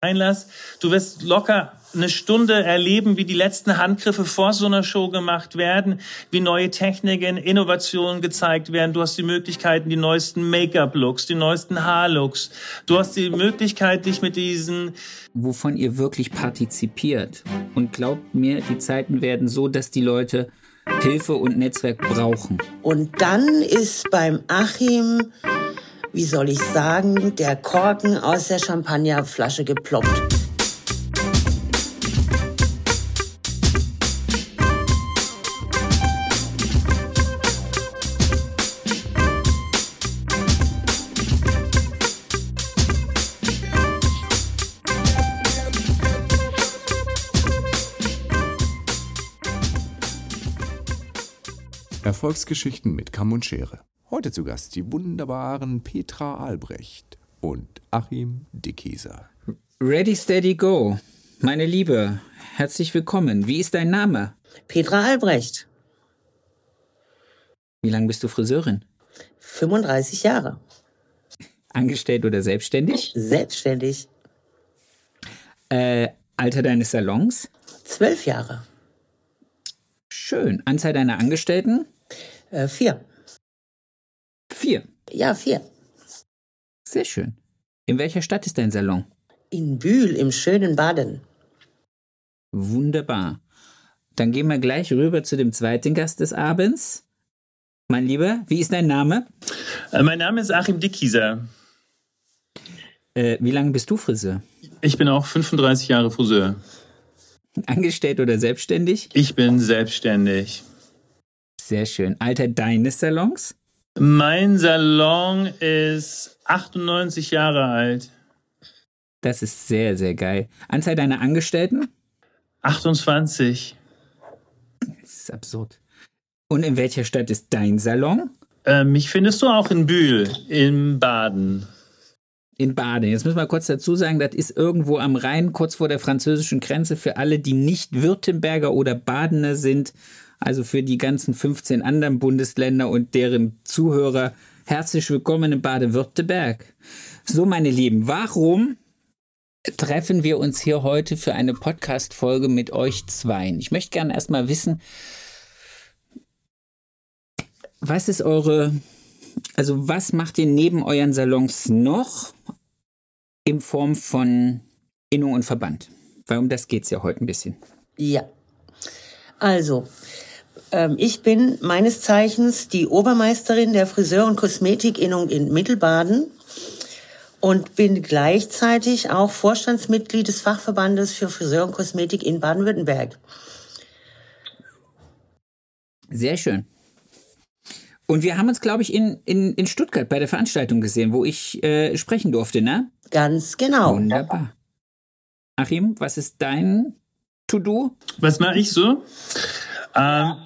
Einlass. Du wirst locker eine Stunde erleben, wie die letzten Handgriffe vor so einer Show gemacht werden, wie neue Techniken, Innovationen gezeigt werden. Du hast die Möglichkeiten, die neuesten Make-up-Looks, die neuesten Haar-Looks. Du hast die Möglichkeit, dich mit diesen... Wovon ihr wirklich partizipiert. Und glaubt mir, die Zeiten werden so, dass die Leute Hilfe und Netzwerk brauchen. Und dann ist beim Achim wie soll ich sagen, der Korken aus der Champagnerflasche geploppt. Erfolgsgeschichten mit Kamm und Schere. Heute zu Gast die wunderbaren Petra Albrecht und Achim Dickeser. Ready, steady, go. Meine Liebe, herzlich willkommen. Wie ist dein Name? Petra Albrecht. Wie lange bist du Friseurin? 35 Jahre. Angestellt oder selbstständig? Selbstständig. Äh, Alter deines Salons? Zwölf Jahre. Schön. Anzahl deiner Angestellten? Äh, vier. Vier. Ja, vier. Sehr schön. In welcher Stadt ist dein Salon? In Bühl, im schönen Baden. Wunderbar. Dann gehen wir gleich rüber zu dem zweiten Gast des Abends. Mein Lieber, wie ist dein Name? Äh, mein Name ist Achim Dickkieser. Äh, wie lange bist du Friseur? Ich bin auch 35 Jahre Friseur. Angestellt oder selbstständig? Ich bin selbstständig. Sehr schön. Alter deines Salons? Mein Salon ist 98 Jahre alt. Das ist sehr, sehr geil. Anzahl deiner Angestellten? 28. Das ist absurd. Und in welcher Stadt ist dein Salon? Äh, mich findest du auch in Bühl, in Baden. In Baden. Jetzt müssen wir kurz dazu sagen, das ist irgendwo am Rhein, kurz vor der französischen Grenze. Für alle, die nicht Württemberger oder Badener sind also für die ganzen 15 anderen Bundesländer und deren Zuhörer, herzlich willkommen in Baden-Württemberg. So, meine Lieben, warum treffen wir uns hier heute für eine Podcast-Folge mit euch zweien? Ich möchte gerne erstmal wissen, was ist eure, also was macht ihr neben euren Salons noch in Form von Innung und Verband? Weil um das geht es ja heute ein bisschen. Ja. Also, ich bin meines Zeichens die Obermeisterin der Friseur- und Kosmetikinnung in Mittelbaden und bin gleichzeitig auch Vorstandsmitglied des Fachverbandes für Friseur und Kosmetik in Baden-Württemberg. Sehr schön. Und wir haben uns, glaube ich, in, in, in Stuttgart bei der Veranstaltung gesehen, wo ich äh, sprechen durfte, ne? Ganz genau. Wunderbar. Achim, was ist dein To-Do? Was mache ich so? Ähm,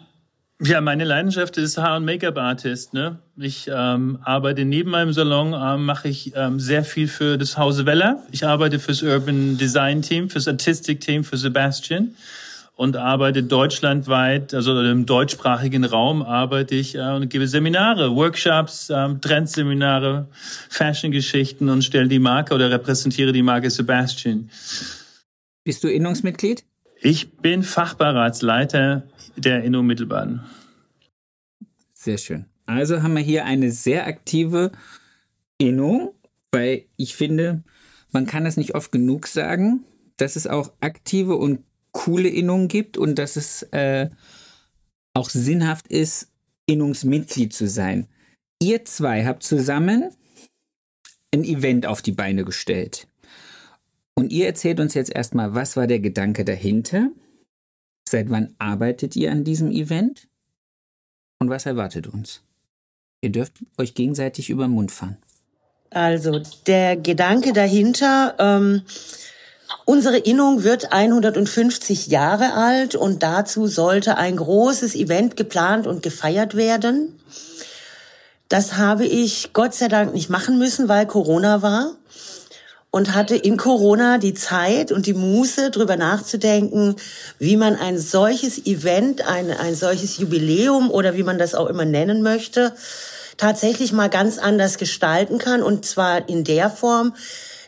ja, meine Leidenschaft ist Haar- und Make-up-Artist. Ne? Ich ähm, arbeite neben meinem Salon, ähm, mache ich ähm, sehr viel für das Hause Weller. Ich arbeite fürs Urban Design Team, fürs Artistic Team, für Sebastian und arbeite deutschlandweit, also im deutschsprachigen Raum arbeite ich äh, und gebe Seminare, Workshops, ähm, Trendseminare, Fashion-Geschichten und stelle die Marke oder repräsentiere die Marke Sebastian. Bist du Innungsmitglied? Ich bin Fachberatsleiter der Inno Mittelbahn. Sehr schön. Also haben wir hier eine sehr aktive Inno, weil ich finde, man kann es nicht oft genug sagen, dass es auch aktive und coole Innungen gibt und dass es äh, auch sinnhaft ist, Innungsmitglied zu sein. Ihr zwei habt zusammen ein Event auf die Beine gestellt. Und ihr erzählt uns jetzt erstmal, was war der Gedanke dahinter? Seit wann arbeitet ihr an diesem Event? Und was erwartet uns? Ihr dürft euch gegenseitig über den Mund fahren. Also der Gedanke dahinter, ähm, unsere Innung wird 150 Jahre alt und dazu sollte ein großes Event geplant und gefeiert werden. Das habe ich Gott sei Dank nicht machen müssen, weil Corona war und hatte in Corona die Zeit und die Muße, drüber nachzudenken, wie man ein solches Event, ein, ein solches Jubiläum oder wie man das auch immer nennen möchte, tatsächlich mal ganz anders gestalten kann. Und zwar in der Form,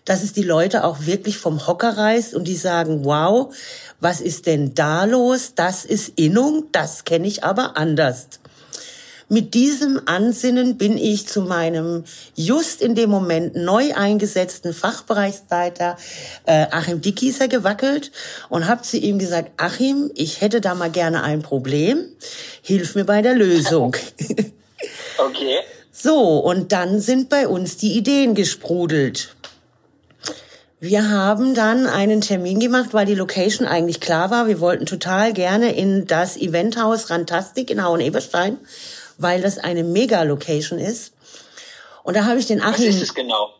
dass es die Leute auch wirklich vom Hocker reißt und die sagen, wow, was ist denn da los? Das ist Innung, das kenne ich aber anders. Mit diesem Ansinnen bin ich zu meinem just in dem Moment neu eingesetzten Fachbereichsleiter äh, Achim Dickieser gewackelt und habe zu ihm gesagt, Achim, ich hätte da mal gerne ein Problem, hilf mir bei der Lösung. Okay. So, und dann sind bei uns die Ideen gesprudelt. Wir haben dann einen Termin gemacht, weil die Location eigentlich klar war. Wir wollten total gerne in das Eventhaus Rantastic in Hauen-Eberstein, weil das eine Mega-Location ist. Und da habe ich den Achim... Was ist es genau?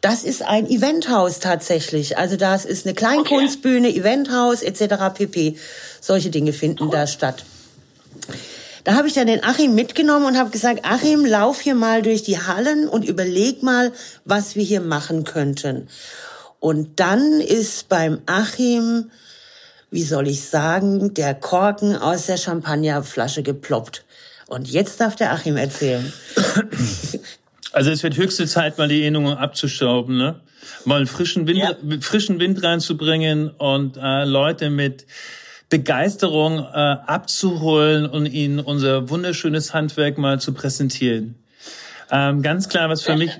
Das ist ein Eventhaus tatsächlich. Also das ist eine Kleinkunstbühne, okay. Eventhaus etc. pp. Solche Dinge finden cool. da statt. Da habe ich dann den Achim mitgenommen und habe gesagt, Achim, lauf hier mal durch die Hallen und überleg mal, was wir hier machen könnten. Und dann ist beim Achim, wie soll ich sagen, der Korken aus der Champagnerflasche geploppt. Und jetzt darf der Achim erzählen. Also es wird höchste Zeit, mal die Erinnerungen abzustauben, ne? Mal einen frischen Wind, ja. frischen Wind reinzubringen und äh, Leute mit Begeisterung äh, abzuholen und ihnen unser wunderschönes Handwerk mal zu präsentieren. Ähm, ganz klar, was für mich,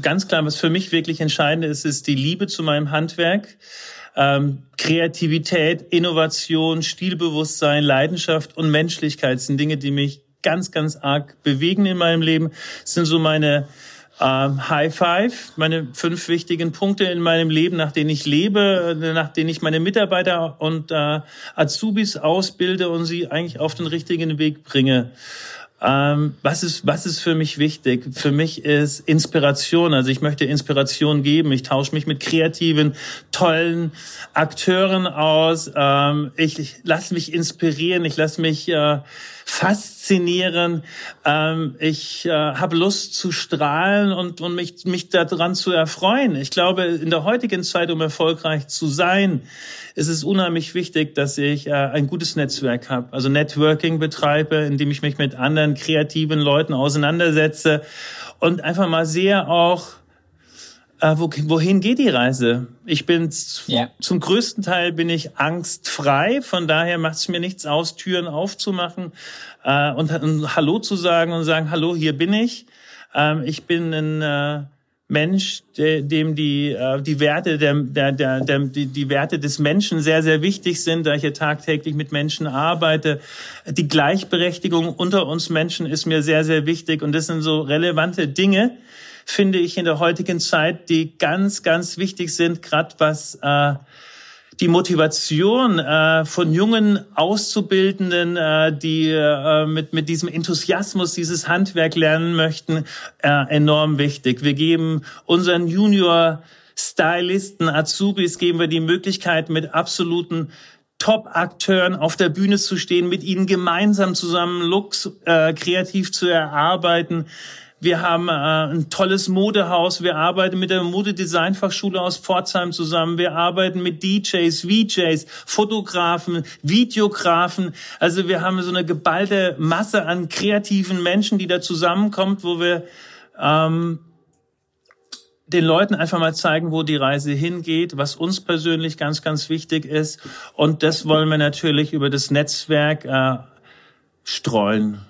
ganz klar, was für mich wirklich entscheidend ist, ist die Liebe zu meinem Handwerk. Ähm, Kreativität, Innovation, Stilbewusstsein, Leidenschaft und Menschlichkeit sind Dinge, die mich ganz, ganz arg bewegen in meinem Leben. Das sind so meine ähm, High Five, meine fünf wichtigen Punkte in meinem Leben, nach denen ich lebe, nach denen ich meine Mitarbeiter und äh, Azubis ausbilde und sie eigentlich auf den richtigen Weg bringe. Ähm, was ist, was ist für mich wichtig? Für mich ist Inspiration. Also ich möchte Inspiration geben. Ich tausche mich mit kreativen, tollen Akteuren aus. Ähm, ich, ich lasse mich inspirieren. Ich lasse mich äh, faszinieren. Ähm, ich äh, habe Lust zu strahlen und, und mich, mich daran zu erfreuen. Ich glaube, in der heutigen Zeit, um erfolgreich zu sein, ist es unheimlich wichtig, dass ich äh, ein gutes Netzwerk habe. Also Networking betreibe, indem ich mich mit anderen kreativen Leuten auseinandersetze und einfach mal sehe auch, äh, wohin geht die Reise? Ich bin ja. zum größten Teil bin ich angstfrei, von daher macht es mir nichts aus, Türen aufzumachen äh, und, und, Hallo zu sagen und sagen, hallo, hier bin ich. Ähm, ich bin ein äh, Mensch, dem die, äh, die Werte der, der, der, der die, die Werte des Menschen sehr, sehr wichtig sind, da ich hier tagtäglich mit Menschen arbeite. Die Gleichberechtigung unter uns Menschen ist mir sehr, sehr wichtig und das sind so relevante Dinge, finde ich in der heutigen Zeit, die ganz, ganz wichtig sind, gerade was äh, die Motivation äh, von jungen Auszubildenden, äh, die äh, mit, mit diesem Enthusiasmus dieses Handwerk lernen möchten, äh, enorm wichtig. Wir geben unseren Junior Stylisten, Azubis, geben wir die Möglichkeit, mit absoluten Top-Akteuren auf der Bühne zu stehen, mit ihnen gemeinsam zusammen Looks äh, kreativ zu erarbeiten. Wir haben äh, ein tolles Modehaus. Wir arbeiten mit der Modedesignfachschule aus Pforzheim zusammen. Wir arbeiten mit DJs, VJs, Fotografen, Videografen. Also wir haben so eine geballte Masse an kreativen Menschen, die da zusammenkommt, wo wir ähm, den Leuten einfach mal zeigen, wo die Reise hingeht, was uns persönlich ganz, ganz wichtig ist. Und das wollen wir natürlich über das Netzwerk äh, streuen.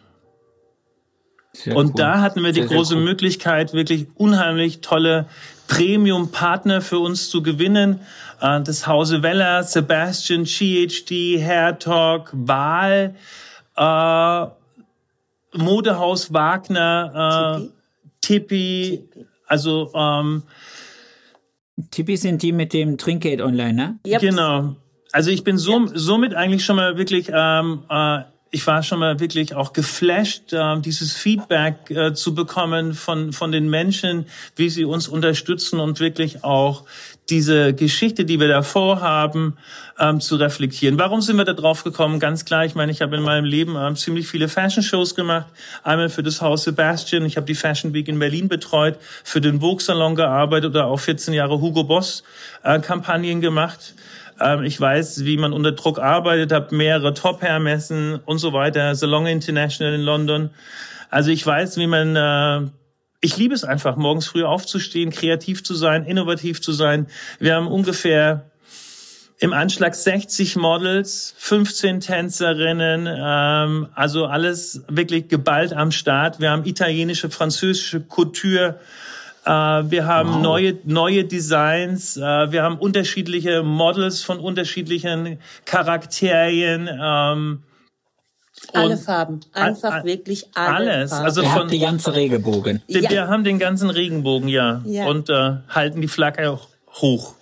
Sehr und cool. da hatten wir die sehr, große sehr cool. Möglichkeit, wirklich unheimlich tolle Premium-Partner für uns zu gewinnen. Äh, das Hause Weller, Sebastian, GHD, Hair Talk, Wahl, äh, Modehaus Wagner, äh, Tippi, also ähm, Tippi sind die mit dem Trinkgeld online, ne? Yep. Genau. Also ich bin so, somit eigentlich schon mal wirklich ähm, äh, ich war schon mal wirklich auch geflasht, äh, dieses Feedback äh, zu bekommen von, von den Menschen, wie sie uns unterstützen und wirklich auch diese Geschichte, die wir davor haben, ähm, zu reflektieren. Warum sind wir da drauf gekommen? Ganz klar, ich meine, ich habe in meinem Leben ähm, ziemlich viele Fashion-Shows gemacht. Einmal für das Haus Sebastian, ich habe die Fashion Week in Berlin betreut, für den Vogue-Salon gearbeitet oder auch 14 Jahre Hugo Boss-Kampagnen äh, gemacht. Ähm, ich weiß, wie man unter Druck arbeitet, habe mehrere Top-Hair-Messen und so weiter, Salon International in London. Also ich weiß, wie man äh, ich liebe es einfach, morgens früh aufzustehen, kreativ zu sein, innovativ zu sein. Wir haben ungefähr im Anschlag 60 Models, 15 Tänzerinnen, ähm, also alles wirklich geballt am Start. Wir haben italienische, französische Couture. Äh, wir haben wow. neue, neue Designs. Äh, wir haben unterschiedliche Models von unterschiedlichen Charakterien. Ähm, alle Farben, einfach all, wirklich alle alles. Farben. Also von die ganze Regenbogen. Wir ja. haben den ganzen Regenbogen, ja, ja. und äh, halten die Flagge auch hoch.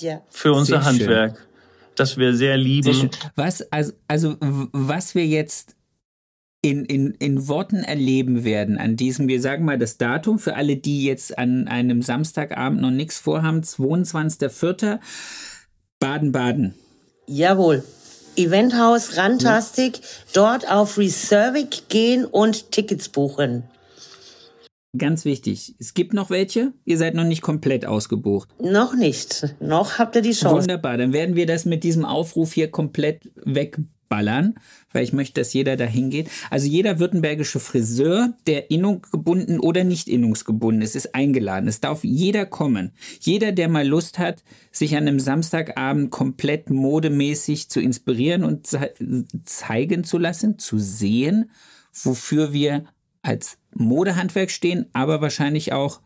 Ja. Für unser sehr Handwerk, schön. das wir sehr lieben. Sehr was also, also was wir jetzt in, in, in Worten erleben werden an diesem, wir sagen mal das Datum für alle, die jetzt an einem Samstagabend noch nichts vorhaben, 22.04. Baden-Baden. Jawohl. Eventhaus Rantastic, dort auf Reservic gehen und Tickets buchen. Ganz wichtig, es gibt noch welche. Ihr seid noch nicht komplett ausgebucht. Noch nicht. Noch habt ihr die Chance. Wunderbar, dann werden wir das mit diesem Aufruf hier komplett wegballern, weil ich möchte, dass jeder da hingeht. Also jeder württembergische Friseur, der innungsgebunden oder nicht innungsgebunden ist, ist eingeladen. Es darf jeder kommen. Jeder, der mal Lust hat, sich an einem Samstagabend komplett modemäßig zu inspirieren und zeigen zu lassen, zu sehen, wofür wir als Modehandwerk stehen, aber wahrscheinlich auch,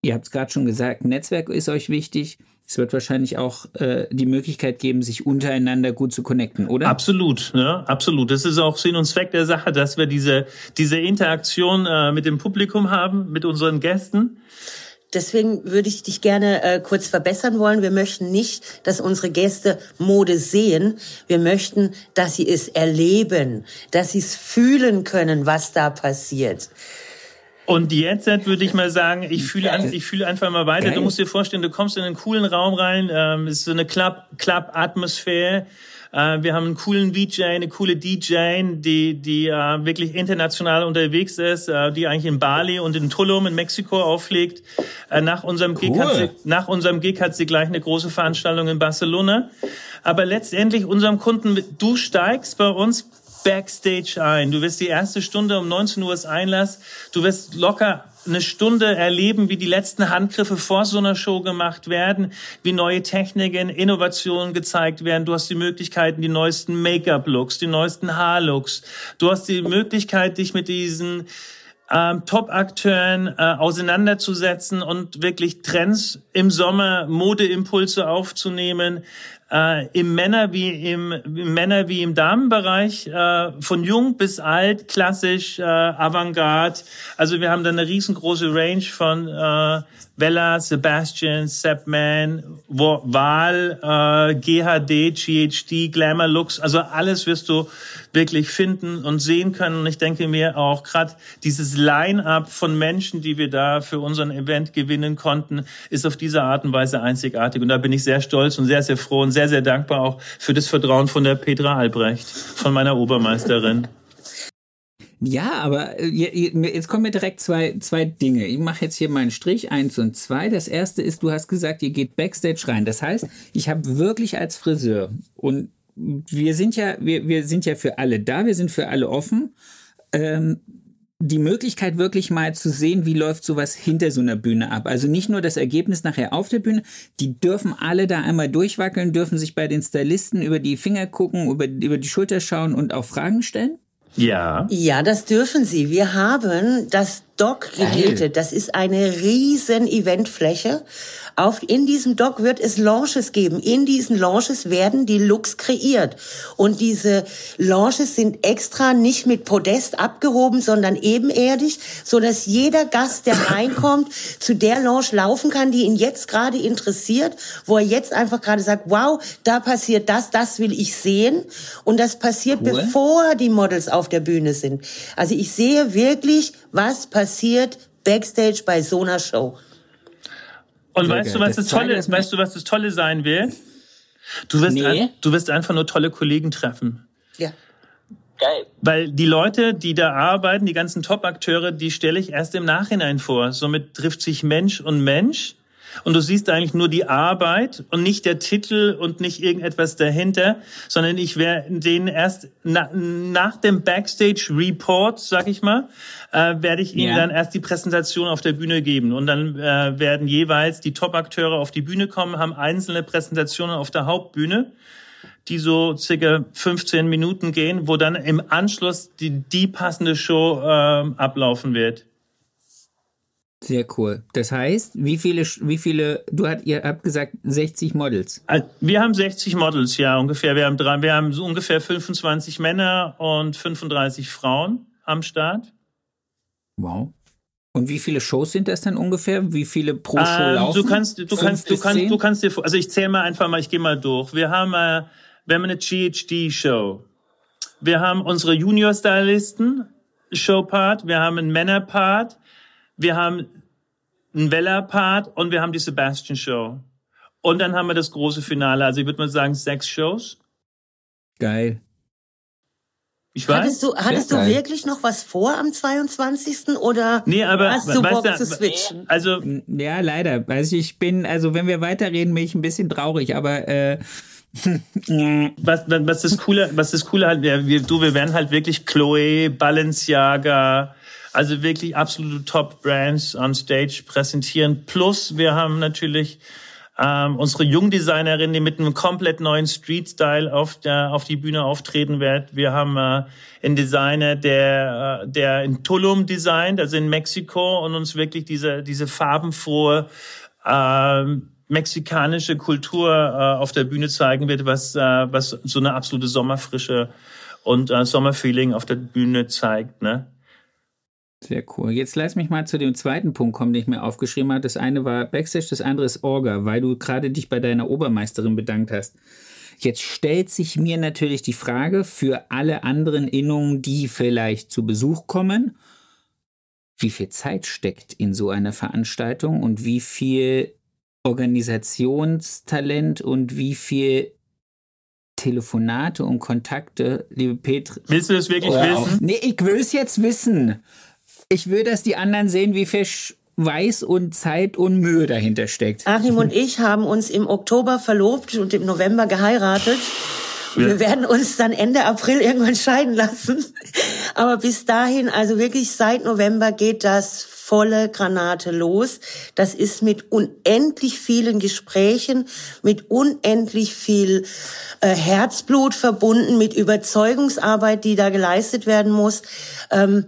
ihr habt es gerade schon gesagt, Netzwerk ist euch wichtig. Es wird wahrscheinlich auch äh, die Möglichkeit geben, sich untereinander gut zu connecten, oder? Absolut, ne? absolut. Das ist auch Sinn und Zweck der Sache, dass wir diese, diese Interaktion äh, mit dem Publikum haben, mit unseren Gästen. Deswegen würde ich dich gerne äh, kurz verbessern wollen. Wir möchten nicht, dass unsere Gäste Mode sehen. Wir möchten, dass sie es erleben, dass sie es fühlen können, was da passiert. Und jetzt würde ich mal sagen, ich fühle, an, ich fühle einfach mal weiter. Geil. Du musst dir vorstellen, du kommst in einen coolen Raum rein, ähm, es ist so eine Club-Atmosphäre. Äh, wir haben einen coolen VJ, eine coole DJ, die, die äh, wirklich international unterwegs ist, äh, die eigentlich in Bali und in Tulum in Mexiko auflegt. Äh, nach, unserem cool. Gig hat sie, nach unserem Gig hat sie gleich eine große Veranstaltung in Barcelona. Aber letztendlich unserem Kunden, du steigst bei uns Backstage ein. Du wirst die erste Stunde um 19 Uhr Einlass. Du wirst locker eine Stunde erleben, wie die letzten Handgriffe vor so einer Show gemacht werden, wie neue Techniken, Innovationen gezeigt werden. Du hast die Möglichkeiten, die neuesten Make-up-Looks, die neuesten Haar-Looks. Du hast die Möglichkeit, dich mit diesen ähm, Top-Akteuren äh, auseinanderzusetzen und wirklich Trends im Sommer, Modeimpulse aufzunehmen, äh, im Männer wie im, im Männer wie im Damenbereich äh, von jung bis alt, klassisch, äh, Avantgarde. Also wir haben da eine riesengroße Range von äh, Bella, Sebastian, Seppman, Wahl, äh, GHD, GHD, Glamour Looks, also alles wirst du wirklich finden und sehen können. Und ich denke mir auch gerade dieses Line-up von Menschen, die wir da für unseren Event gewinnen konnten, ist auf diese Art und Weise einzigartig. Und da bin ich sehr stolz und sehr, sehr froh und sehr, sehr dankbar auch für das Vertrauen von der Petra Albrecht, von meiner Obermeisterin. Ja, aber äh, jetzt kommen mir direkt zwei, zwei Dinge. Ich mache jetzt hier meinen Strich eins und zwei. Das erste ist, du hast gesagt, ihr geht Backstage rein. Das heißt, ich habe wirklich als Friseur und wir sind ja, wir, wir sind ja für alle da, wir sind für alle offen. Ähm, die Möglichkeit wirklich mal zu sehen, wie läuft sowas hinter so einer Bühne ab. Also nicht nur das Ergebnis nachher auf der Bühne, die dürfen alle da einmal durchwackeln, dürfen sich bei den Stylisten über die Finger gucken, über, über die Schulter schauen und auch Fragen stellen. Ja. Ja, das dürfen Sie. Wir haben das Dock gemietet. Das ist eine riesen Eventfläche. Auf, in diesem Dock wird es Launches geben. In diesen Launches werden die Looks kreiert. Und diese Launches sind extra nicht mit Podest abgehoben, sondern ebenerdig, so dass jeder Gast, der reinkommt, zu der Launch laufen kann, die ihn jetzt gerade interessiert, wo er jetzt einfach gerade sagt, wow, da passiert das, das will ich sehen. Und das passiert, cool. bevor die Models auf der Bühne sind. Also ich sehe wirklich, was passiert backstage bei so einer Show. Und Sehr weißt geil. du, was das, das Tolle ist? Weißt du, was das Tolle sein wird? Du wirst, nee. du wirst einfach nur tolle Kollegen treffen. Ja. Geil. Weil die Leute, die da arbeiten, die ganzen Top-Akteure, die stelle ich erst im Nachhinein vor. Somit trifft sich Mensch und Mensch. Und du siehst eigentlich nur die Arbeit und nicht der Titel und nicht irgendetwas dahinter, sondern ich werde den erst na, nach dem Backstage Report, sag ich mal, äh, werde ich ihnen ja. dann erst die Präsentation auf der Bühne geben und dann äh, werden jeweils die Top-Akteure auf die Bühne kommen, haben einzelne Präsentationen auf der Hauptbühne die so circa 15 Minuten gehen, wo dann im Anschluss die, die passende Show äh, ablaufen wird. Sehr cool. Das heißt, wie viele, wie viele, du habt, ihr habt gesagt 60 Models. Wir haben 60 Models, ja, ungefähr. Wir haben drei, wir haben so ungefähr 25 Männer und 35 Frauen am Start. Wow. Und wie viele Shows sind das dann ungefähr? Wie viele pro Show ähm, laufen? Du kannst, du kannst, du kannst, du kannst dir, also ich zähle mal einfach mal, ich gehe mal durch. Wir haben, äh, wir haben eine GHD-Show. Wir haben unsere Junior-Stylisten, Show-Part. Wir haben einen Männer-Part wir haben einen Weller-Part und wir haben die Sebastian-Show. Und dann haben wir das große Finale. Also ich würde mal sagen, sechs Shows. Geil. Ich weiß. Hattest du, hattest du wirklich noch was vor am 22. oder nee, aber, hast du Bock zu switchen? Also ja, leider. Also ich bin, also wenn wir weiterreden, bin ich ein bisschen traurig, aber äh, was, was das Coole, was das Coole halt, wir, du, wir werden halt wirklich Chloe, Balenciaga, also wirklich absolute Top-Brands on Stage präsentieren. Plus wir haben natürlich ähm, unsere Jungdesignerin, die mit einem komplett neuen Street-Style auf, der, auf die Bühne auftreten wird. Wir haben äh, einen Designer, der, äh, der in Tulum designt, also in Mexiko, und uns wirklich diese, diese farbenfrohe äh, mexikanische Kultur äh, auf der Bühne zeigen wird, was, äh, was so eine absolute Sommerfrische und äh, Sommerfeeling auf der Bühne zeigt. Ne? Sehr cool. Jetzt lass mich mal zu dem zweiten Punkt kommen, den ich mir aufgeschrieben habe. Das eine war Backstage, das andere ist Orga, weil du gerade dich bei deiner Obermeisterin bedankt hast. Jetzt stellt sich mir natürlich die Frage für alle anderen Innungen, die vielleicht zu Besuch kommen, wie viel Zeit steckt in so einer Veranstaltung und wie viel Organisationstalent und wie viel Telefonate und Kontakte, liebe Petra. Willst du das wirklich wissen? Nee, ich will es jetzt wissen. Ich will, dass die anderen sehen, wie viel Weiß und Zeit und Mühe dahinter steckt. Achim und ich haben uns im Oktober verlobt und im November geheiratet. Ja. Wir werden uns dann Ende April irgendwann scheiden lassen. Aber bis dahin, also wirklich seit November geht das volle Granate los. Das ist mit unendlich vielen Gesprächen, mit unendlich viel äh, Herzblut verbunden, mit Überzeugungsarbeit, die da geleistet werden muss. Ähm,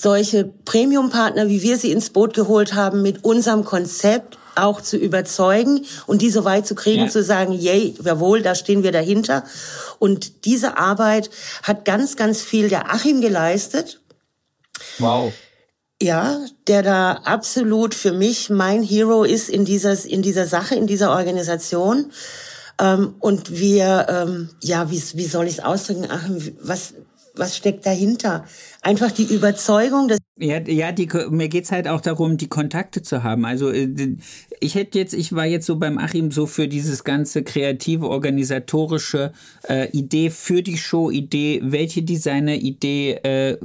solche Premium-Partner, wie wir sie ins Boot geholt haben, mit unserem Konzept auch zu überzeugen und die so weit zu kriegen, ja. zu sagen, yay, jawohl, da stehen wir dahinter. Und diese Arbeit hat ganz, ganz viel der Achim geleistet. Wow. Ja, der da absolut für mich mein Hero ist in dieser, in dieser Sache, in dieser Organisation. Ähm, und wir, ähm, ja, wie, wie soll ich es ausdrücken, Achim, was, was steckt dahinter? Einfach die Überzeugung, dass ja, ja, die, mir geht's halt auch darum, die Kontakte zu haben. Also äh, ich hätte jetzt, ich war jetzt so beim Achim so für dieses ganze kreative, organisatorische äh, Idee für die Show, Idee, welche Designer, Idee, äh,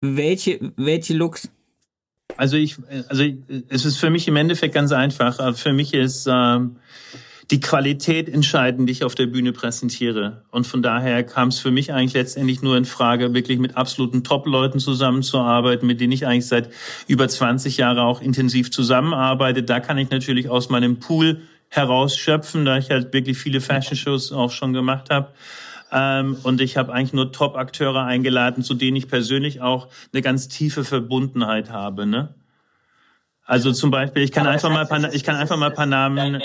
welche, welche Looks. Also ich, also es ist für mich im Endeffekt ganz einfach. Für mich ist ähm, die Qualität entscheiden, die ich auf der Bühne präsentiere. Und von daher kam es für mich eigentlich letztendlich nur in Frage, wirklich mit absoluten Top-Leuten zusammenzuarbeiten, mit denen ich eigentlich seit über 20 Jahren auch intensiv zusammenarbeite. Da kann ich natürlich aus meinem Pool herausschöpfen, da ich halt wirklich viele Fashion-Shows auch schon gemacht habe. Ähm, und ich habe eigentlich nur Top-Akteure eingeladen, zu denen ich persönlich auch eine ganz tiefe Verbundenheit habe. Ne? Also zum Beispiel, ich kann einfach mal, paar, ich kann einfach mal ein paar Namen.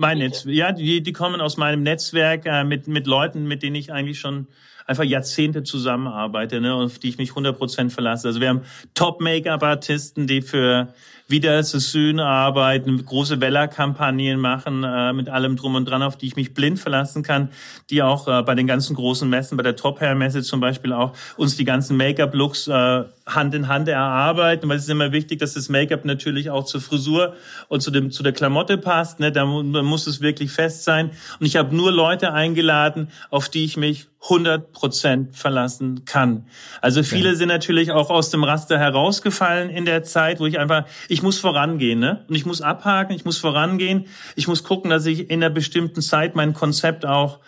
Mein Netz, ja, die, die kommen aus meinem Netzwerk äh, mit, mit Leuten, mit denen ich eigentlich schon einfach Jahrzehnte zusammenarbeite, ne, auf die ich mich 100% verlasse. Also wir haben Top-Make-up-Artisten, die für wieder zu Sühne arbeiten, große Weller-Kampagnen machen, äh, mit allem drum und dran, auf die ich mich blind verlassen kann, die auch äh, bei den ganzen großen Messen, bei der Top-Hair-Messe zum Beispiel auch uns die ganzen Make-up-Looks äh, Hand in Hand erarbeiten, weil es ist immer wichtig, dass das Make-up natürlich auch zur Frisur und zu dem zu der Klamotte passt. Ne? Da muss es wirklich fest sein. Und ich habe nur Leute eingeladen, auf die ich mich 100 Prozent verlassen kann. Also viele ja. sind natürlich auch aus dem Raster herausgefallen in der Zeit, wo ich einfach, ich muss vorangehen, ne? Und ich muss abhaken, ich muss vorangehen, ich muss gucken, dass ich in einer bestimmten Zeit mein Konzept auch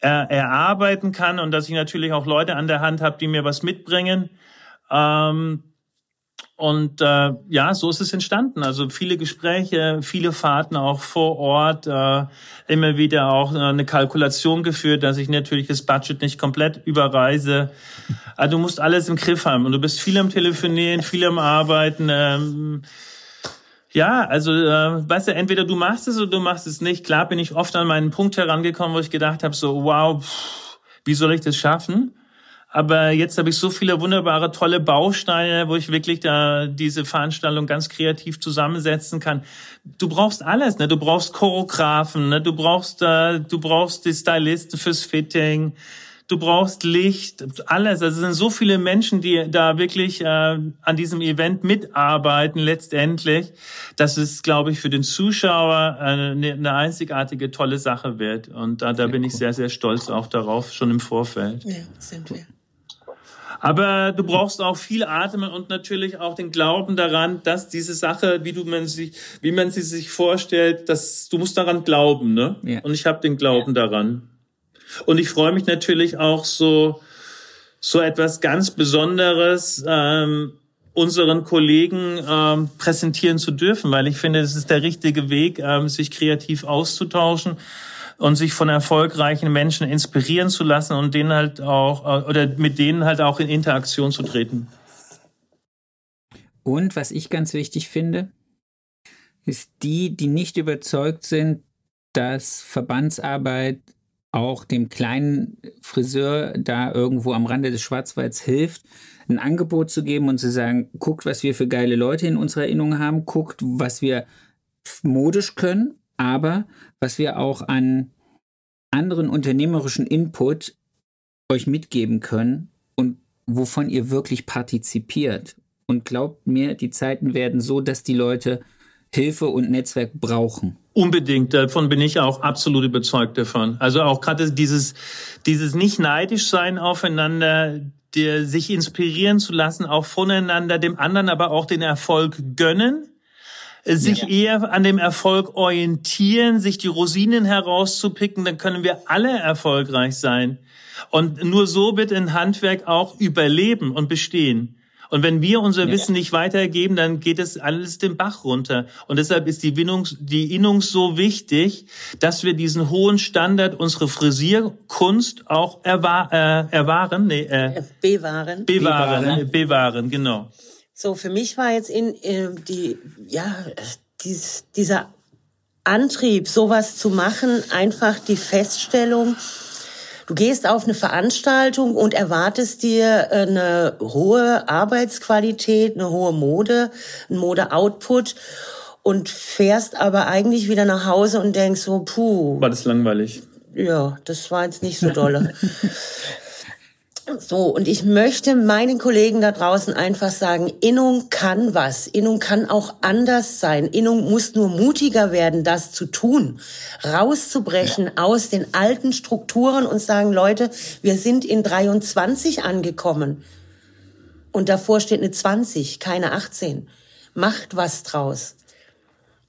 äh, erarbeiten kann und dass ich natürlich auch Leute an der Hand habe, die mir was mitbringen. Ähm, und äh, ja, so ist es entstanden. Also viele Gespräche, viele Fahrten auch vor Ort, äh, immer wieder auch äh, eine Kalkulation geführt, dass ich natürlich das Budget nicht komplett überreise. Also du musst alles im Griff haben und du bist viel am Telefonieren, viel am Arbeiten. Ähm, ja, also äh, weißt du, entweder du machst es oder du machst es nicht. Klar bin ich oft an meinen Punkt herangekommen, wo ich gedacht habe, so wow, pff, wie soll ich das schaffen? Aber jetzt habe ich so viele wunderbare, tolle Bausteine, wo ich wirklich da diese Veranstaltung ganz kreativ zusammensetzen kann. Du brauchst alles, ne? Du brauchst Choreografen, ne? Du brauchst, äh, du brauchst die Stylisten fürs Fitting. Du brauchst Licht, alles. Also es sind so viele Menschen, die da wirklich äh, an diesem Event mitarbeiten letztendlich, dass es, glaube ich, für den Zuschauer eine, eine einzigartige, tolle Sache wird. Und da, da bin cool. ich sehr, sehr stolz auch darauf, schon im Vorfeld. Ja, sind wir. Aber du brauchst auch viel Atem und natürlich auch den Glauben daran, dass diese Sache, wie du man sich, wie man sie sich vorstellt, dass du musst daran glauben, ne? Ja. Und ich habe den Glauben daran. Und ich freue mich natürlich auch so so etwas ganz Besonderes ähm, unseren Kollegen ähm, präsentieren zu dürfen, weil ich finde, es ist der richtige Weg, ähm, sich kreativ auszutauschen und sich von erfolgreichen Menschen inspirieren zu lassen und denen halt auch äh, oder mit denen halt auch in Interaktion zu treten. Und was ich ganz wichtig finde, ist die, die nicht überzeugt sind, dass Verbandsarbeit auch dem kleinen Friseur da irgendwo am Rande des Schwarzwalds hilft, ein Angebot zu geben und zu sagen, guckt, was wir für geile Leute in unserer Erinnerung haben, guckt, was wir modisch können aber was wir auch an anderen unternehmerischen Input euch mitgeben können und wovon ihr wirklich partizipiert. Und glaubt mir, die Zeiten werden so, dass die Leute Hilfe und Netzwerk brauchen. Unbedingt, davon bin ich auch absolut überzeugt davon. Also auch gerade dieses, dieses nicht neidisch sein aufeinander, der, sich inspirieren zu lassen, auch voneinander, dem anderen aber auch den Erfolg gönnen sich ja. eher an dem Erfolg orientieren, sich die Rosinen herauszupicken, dann können wir alle erfolgreich sein. Und nur so wird ein Handwerk auch überleben und bestehen. Und wenn wir unser ja. Wissen nicht weitergeben, dann geht es alles den Bach runter. Und deshalb ist die Winnung, die Innung so wichtig, dass wir diesen hohen Standard, unsere Frisierkunst auch erwahr, äh, erwahren, nee, äh, bewahren. Bewahren, bewahren, bewahren, genau. So, für mich war jetzt in äh, die, ja, dies, dieser Antrieb, sowas zu machen, einfach die Feststellung, du gehst auf eine Veranstaltung und erwartest dir eine hohe Arbeitsqualität, eine hohe Mode, ein Mode-Output und fährst aber eigentlich wieder nach Hause und denkst so, puh. War das langweilig? Ja, das war jetzt nicht so dolle. So, und ich möchte meinen Kollegen da draußen einfach sagen, Innung kann was. Innung kann auch anders sein. Innung muss nur mutiger werden, das zu tun. Rauszubrechen ja. aus den alten Strukturen und sagen, Leute, wir sind in 23 angekommen. Und davor steht eine 20, keine 18. Macht was draus.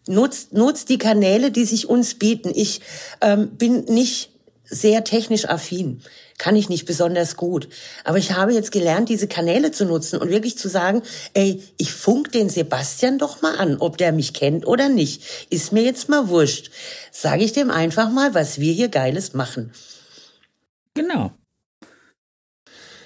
Nutzt, nutzt die Kanäle, die sich uns bieten. Ich ähm, bin nicht sehr technisch affin kann ich nicht besonders gut. Aber ich habe jetzt gelernt, diese Kanäle zu nutzen und wirklich zu sagen, ey, ich funk den Sebastian doch mal an, ob der mich kennt oder nicht. Ist mir jetzt mal wurscht. Sage ich dem einfach mal, was wir hier Geiles machen. Genau.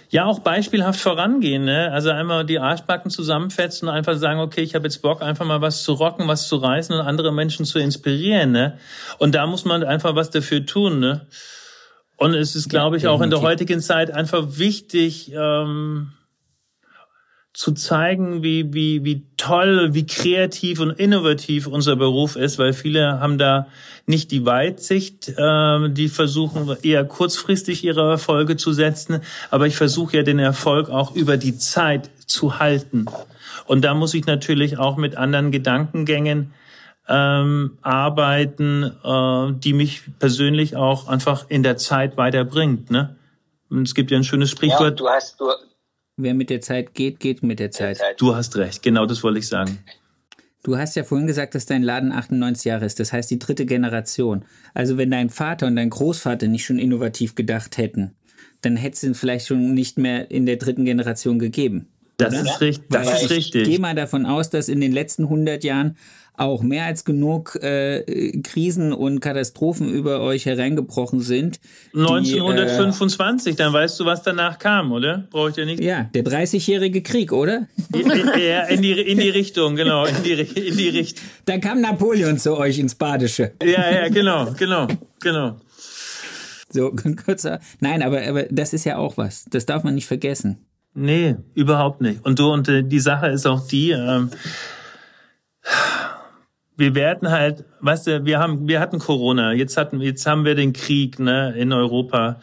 Ja, auch beispielhaft vorangehen. Ne? Also einmal die Arschbacken zusammenfetzen und einfach sagen, okay, ich habe jetzt Bock, einfach mal was zu rocken, was zu reißen und andere Menschen zu inspirieren. Ne? Und da muss man einfach was dafür tun. Ne? Und es ist, glaube ich, ja, auch in der heutigen Zeit einfach wichtig, ähm, zu zeigen, wie, wie, wie toll, wie kreativ und innovativ unser Beruf ist, weil viele haben da nicht die Weitsicht, äh, die versuchen eher kurzfristig ihre Erfolge zu setzen, aber ich versuche ja den Erfolg auch über die Zeit zu halten. Und da muss ich natürlich auch mit anderen Gedankengängen ähm, arbeiten, äh, die mich persönlich auch einfach in der Zeit weiterbringt. Ne? Und es gibt ja ein schönes Ja, Sprichwort. und du hast, du, Wer mit der Zeit geht, geht mit der Zeit. du hast recht, genau das wollte ich sagen. Du hast ja vorhin gesagt, dass dein Laden 98 Jahre ist, das heißt die dritte Generation. Also wenn dein Vater und dein Großvater nicht schon innovativ gedacht hätten, dann hätte es ihn vielleicht schon nicht mehr in der dritten Generation gegeben. Das oder? ist richtig. Das Weil ist ich gehe richtig. mal davon aus, dass in den letzten 100 Jahren auch mehr als genug äh, Krisen und Katastrophen über euch hereingebrochen sind. die, 1925, dann weißt du, was danach kam, oder? Brauche ich ja nicht. Äh, ja, der 30-jährige Krieg, oder? Ja, in die, in die Richtung, genau, in die, in die Richtung. Da kam Napoleon zu euch ins Badische. Ja, ja, genau, genau, genau. So, kurzer. Nein, aber, aber das ist ja auch was. Das darf man nicht vergessen. Nee, überhaupt nicht. Und du, und äh, die Sache ist auch die, ähm, wir werden halt, weißt du, wir haben, wir hatten Corona, jetzt hatten, jetzt haben wir den Krieg, ne, in Europa.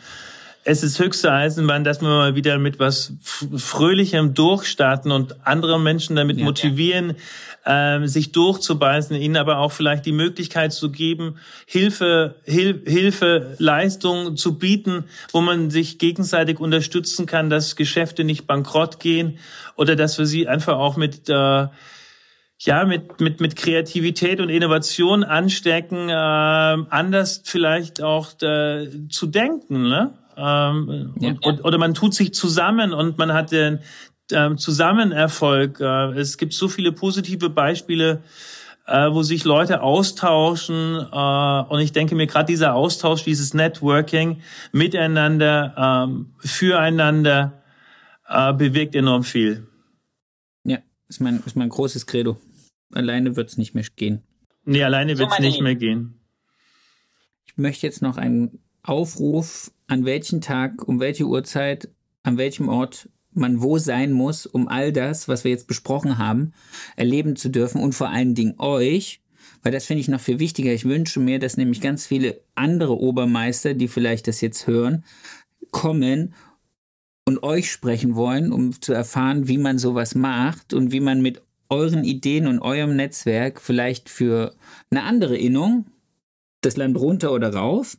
Es ist höchste Eisenbahn, dass wir mal wieder mit was Fröhlichem durchstarten und andere Menschen damit Ja. motivieren, ähm, sich durchzubeißen, ihnen aber auch vielleicht die Möglichkeit zu geben, Hilfe, Hil Hilfe, Leistung zu bieten, wo man sich gegenseitig unterstützen kann, dass Geschäfte nicht bankrott gehen oder dass wir sie einfach auch mit äh, ja, mit, mit, mit Kreativität und Innovation anstecken, äh, anders vielleicht auch äh, zu denken, ne? Ähm, Ja. und, und, oder man tut sich zusammen und man hat den ähm, Zusammenerfolg. Äh, es gibt so viele positive Beispiele, äh, wo sich Leute austauschen. Äh, und ich denke mir gerade dieser Austausch, dieses Networking miteinander, ähm, füreinander, äh, bewirkt enorm viel. Ja, ist mein, ist mein großes Credo. Alleine wird es nicht mehr gehen. Nee, alleine So, wird's meine nicht mehr gehen. Ich möchte jetzt noch einen Aufruf, an welchen Tag, um welche Uhrzeit, an welchem Ort man wo sein muss, um all das, was wir jetzt besprochen haben, erleben zu dürfen und vor allen Dingen euch, weil das finde ich noch viel wichtiger. Ich wünsche mir, dass nämlich ganz viele andere Obermeister, die vielleicht das jetzt hören, kommen und euch sprechen wollen, um zu erfahren, wie man sowas macht und wie man mit euren Ideen und eurem Netzwerk vielleicht für eine andere Innung, das Land runter oder rauf,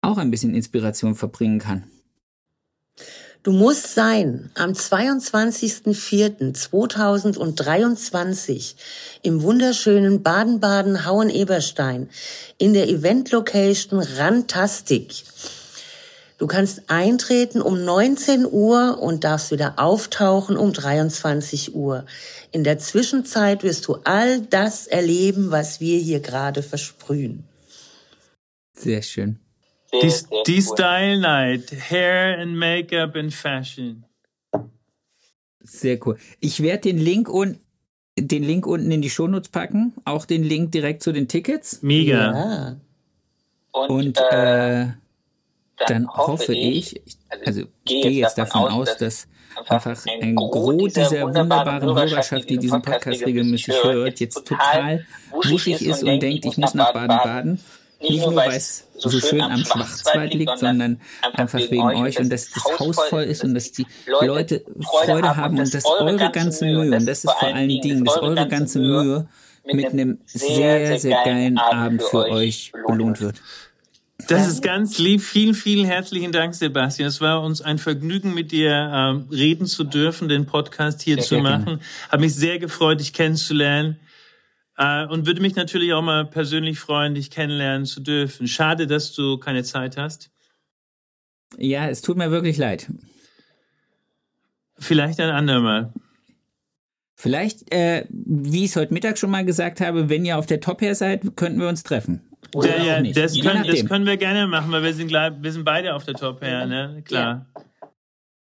auch ein bisschen Inspiration verbringen kann. Du musst sein am 22.04.2023 im wunderschönen Baden-Baden Hauen-Eberstein in der Event-Location Rantastic. Du kannst eintreten um 19 Uhr und darfst wieder auftauchen um 23 Uhr. In der Zwischenzeit wirst du all das erleben, was wir hier gerade versprühen. Sehr schön. Die, die. Style Night, Hair and Make-up and Fashion. Sehr cool. Ich werde den Link und den Link unten in die Shownotes packen, auch den Link direkt zu den Tickets. Mega. Ja. Und, Und äh, äh, dann hoffe ich, also ich gehe jetzt davon aus, dass einfach ein Gros dieser wunderbaren Hörerschaft, die diesen Podcast regelmäßig hört, jetzt total wuschig ist und denkt, ich muss nach Baden-Baden. Nicht nur, weil es so schön am Schwarzwald liegt, sondern einfach wegen euch und dass das Haus voll ist und dass die Leute Freude haben und dass eure ganze Mühe, und das ist vor allen Dingen, dass eure ganze Mühe mit einem sehr, sehr geilen Abend für euch belohnt wird. Das ist ganz lieb. Vielen, vielen herzlichen Dank, Sebastian. Es war uns ein Vergnügen, mit dir ähm, reden zu dürfen, den Podcast hier Sehr, zu sehr machen. gerne. Hat mich sehr gefreut, dich kennenzulernen. Äh, und würde mich natürlich auch mal persönlich freuen, dich kennenlernen zu dürfen. Schade, dass du keine Zeit hast. Ja, es tut mir wirklich leid. Vielleicht ein andermal. Vielleicht, äh, wie ich es heute Mittag schon mal gesagt habe, wenn ihr auf der Top her seid, könnten wir uns treffen. Oder Ja, ja, auch nicht. das, können, das können wir gerne machen, weil wir sind, gleich, wir sind beide auf der Top her, ne? Klar.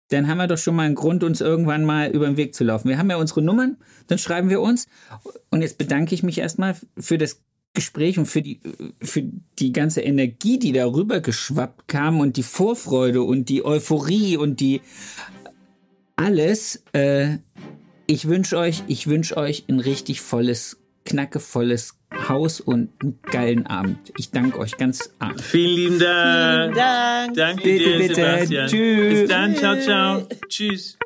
Dann haben wir doch schon mal einen Grund, uns irgendwann mal über den Weg zu laufen. Wir haben ja unsere Nummern, dann schreiben wir uns. Und jetzt bedanke ich mich erstmal für das Gespräch und für die, für die ganze Energie, die darüber geschwappt kam und die Vorfreude und die Euphorie und die alles. Äh, ich wünsche euch, ich wünsche euch ein richtig volles, knackevolles Haus und einen geilen Abend. Ich danke euch ganz arg. Vielen lieben Dank. Dank. Danke Bitte, dir, bitte. Sebastian. Tschüss. Bis dann. Ciao, ciao. Tschüss.